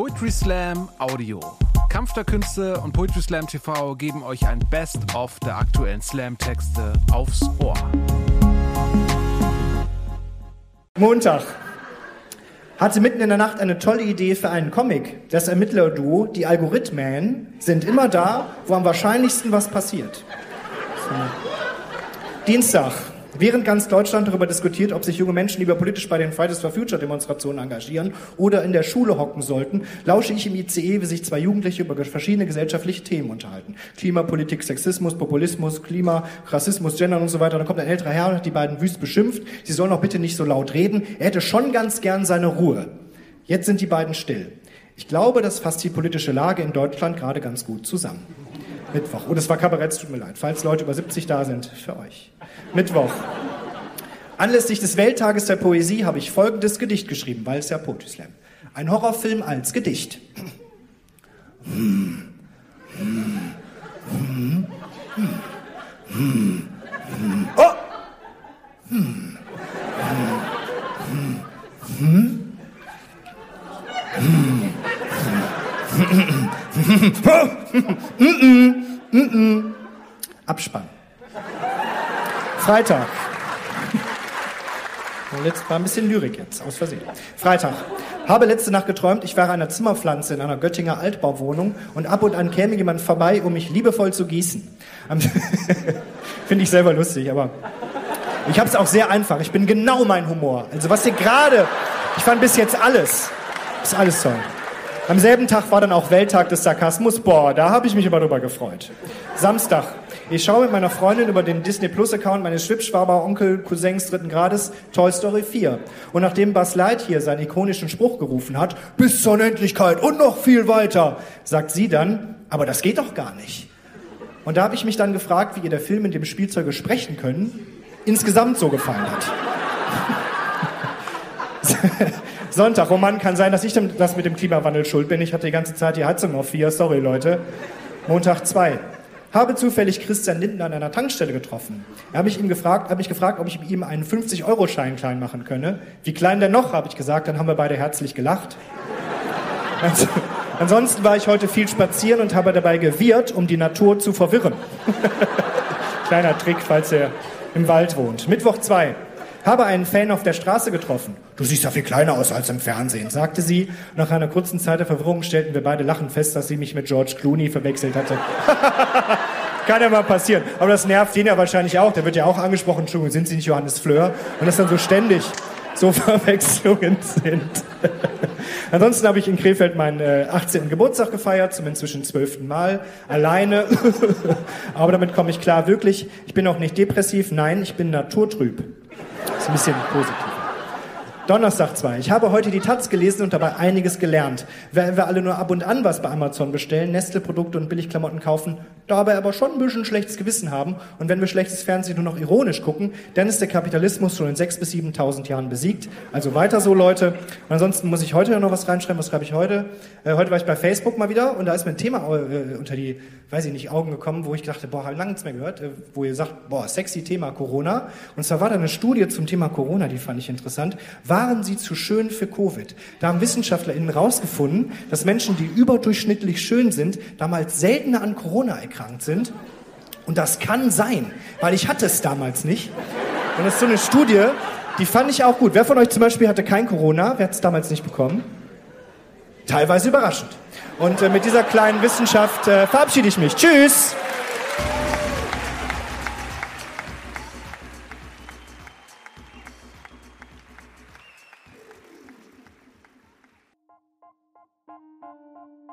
Poetry Slam Audio. Kampf der Künste und Poetry Slam TV geben euch ein Best-of der aktuellen Slam-Texte aufs Ohr. Montag. Hatte mitten in der Nacht eine tolle Idee für einen Comic. Das Ermittlerduo, die Algorithmen, sind immer da, wo am wahrscheinlichsten was passiert. So. Dienstag. Während ganz Deutschland darüber diskutiert, ob sich junge Menschen lieber politisch bei den Fridays for Future Demonstrationen engagieren oder in der Schule hocken sollten, lausche ich im ICE, wie sich zwei Jugendliche über verschiedene gesellschaftliche Themen unterhalten. Klimapolitik, Sexismus, Populismus, Klima, Rassismus, Gender und so weiter. Dann kommt ein älterer Herr und hat die beiden wüst beschimpft. Sie sollen auch bitte nicht so laut reden. Er hätte schon ganz gern seine Ruhe. Jetzt sind die beiden still. Ich glaube, das fasst die politische Lage in Deutschland gerade ganz gut zusammen. Mittwoch. Oh, das war Kabarett, tut mir leid. Falls Leute über 70 da sind, für euch. Mittwoch. Anlässlich des Welttages der Poesie habe ich folgendes Gedicht geschrieben, weil es ja Poetry Slam. Ein Horrorfilm als Gedicht. Oh! Abspann. Freitag. Und jetzt war ein bisschen Lyrik jetzt, aus Versehen. Freitag. Habe letzte Nacht geträumt, ich wäre einer Zimmerpflanze in einer Göttinger Altbauwohnung und ab und an käme jemand vorbei, um mich liebevoll zu gießen. Finde ich selber lustig, aber ich habe es auch sehr einfach. Ich bin genau mein Humor. Also was ihr gerade, ich fand bis jetzt alles, ist alles toll. Am selben Tag war dann auch Welttag des Sarkasmus. Boah, da habe ich mich immer drüber gefreut. Samstag. Ich schaue mit meiner Freundin über den Disney Plus Account meines Schwibschwaber Onkel Cousins dritten Grades Toy Story 4. Und nachdem Buzz Lightyear seinen ikonischen Spruch gerufen hat, bis zur Unendlichkeit und noch viel weiter, sagt sie dann, aber das geht doch gar nicht. Und da habe ich mich dann gefragt, wie ihr der Film, in dem Spielzeuge sprechen können, insgesamt so gefallen hat. Sonntag, oh Mann, kann sein, dass ich das mit dem Klimawandel schuld bin. Ich hatte die ganze Zeit die Heizung auf vier, sorry Leute. Montag zwei. Habe zufällig Christian Lindner an einer Tankstelle getroffen. Er habe ich ihm gefragt, habe mich gefragt, ob ich ihm einen 50-Euro-Schein klein machen könne. Wie klein denn noch, habe ich gesagt. Dann haben wir beide herzlich gelacht. Also, ansonsten war ich heute viel spazieren und habe dabei gewirrt, um die Natur zu verwirren. Kleiner Trick, falls ihr im Wald wohnt. Mittwoch zwei. Habe einen Fan auf der Straße getroffen. Du siehst ja viel kleiner aus als im Fernsehen, sagte sie. Nach einer kurzen Zeit der Verwirrung stellten wir beide lachend fest, dass sie mich mit George Clooney verwechselt hatte. Kann ja mal passieren. Aber das nervt ihn ja wahrscheinlich auch. Der wird ja auch angesprochen, Entschuldigung, sind Sie nicht Johannes Fleur? Und das dann so ständig so Verwechslungen sind. Ansonsten habe ich in Krefeld meinen äh, 18. Geburtstag gefeiert, zum inzwischen zwölften Mal, alleine. Aber damit komme ich klar, wirklich. Ich bin auch nicht depressiv, nein, ich bin naturtrüb. Ist ein bisschen positiv. Donnerstag 2. Ich habe heute die Taz gelesen und dabei einiges gelernt. Wenn wir alle nur ab und an was bei Amazon bestellen, Nestle-Produkte und Billigklamotten kaufen, dabei aber schon ein bisschen schlechtes Gewissen haben und wenn wir schlechtes Fernsehen nur noch ironisch gucken, dann ist der Kapitalismus schon in 6.000 bis 7.000 Jahren besiegt. Also weiter so, Leute. Und ansonsten muss ich heute noch was reinschreiben. Was schreibe ich heute? Äh, heute war ich bei Facebook mal wieder und da ist mir ein Thema äh, unter die, weiß ich nicht, Augen gekommen, wo ich dachte, boah, habe lange nichts mehr gehört, äh, wo ihr sagt, boah, sexy Thema Corona. Und zwar war da eine Studie zum Thema Corona, die fand ich interessant. Waren sie zu schön für Covid? Da haben WissenschaftlerInnen rausgefunden, dass Menschen, die überdurchschnittlich schön sind, damals seltener an Corona erkrankt sind. Und das kann sein, weil ich hatte es damals nicht. Und das ist so eine Studie, die fand ich auch gut. Wer von euch zum Beispiel hatte kein Corona? Wer hat es damals nicht bekommen? Teilweise überraschend. Und äh, mit dieser kleinen Wissenschaft äh, verabschiede ich mich. Tschüss!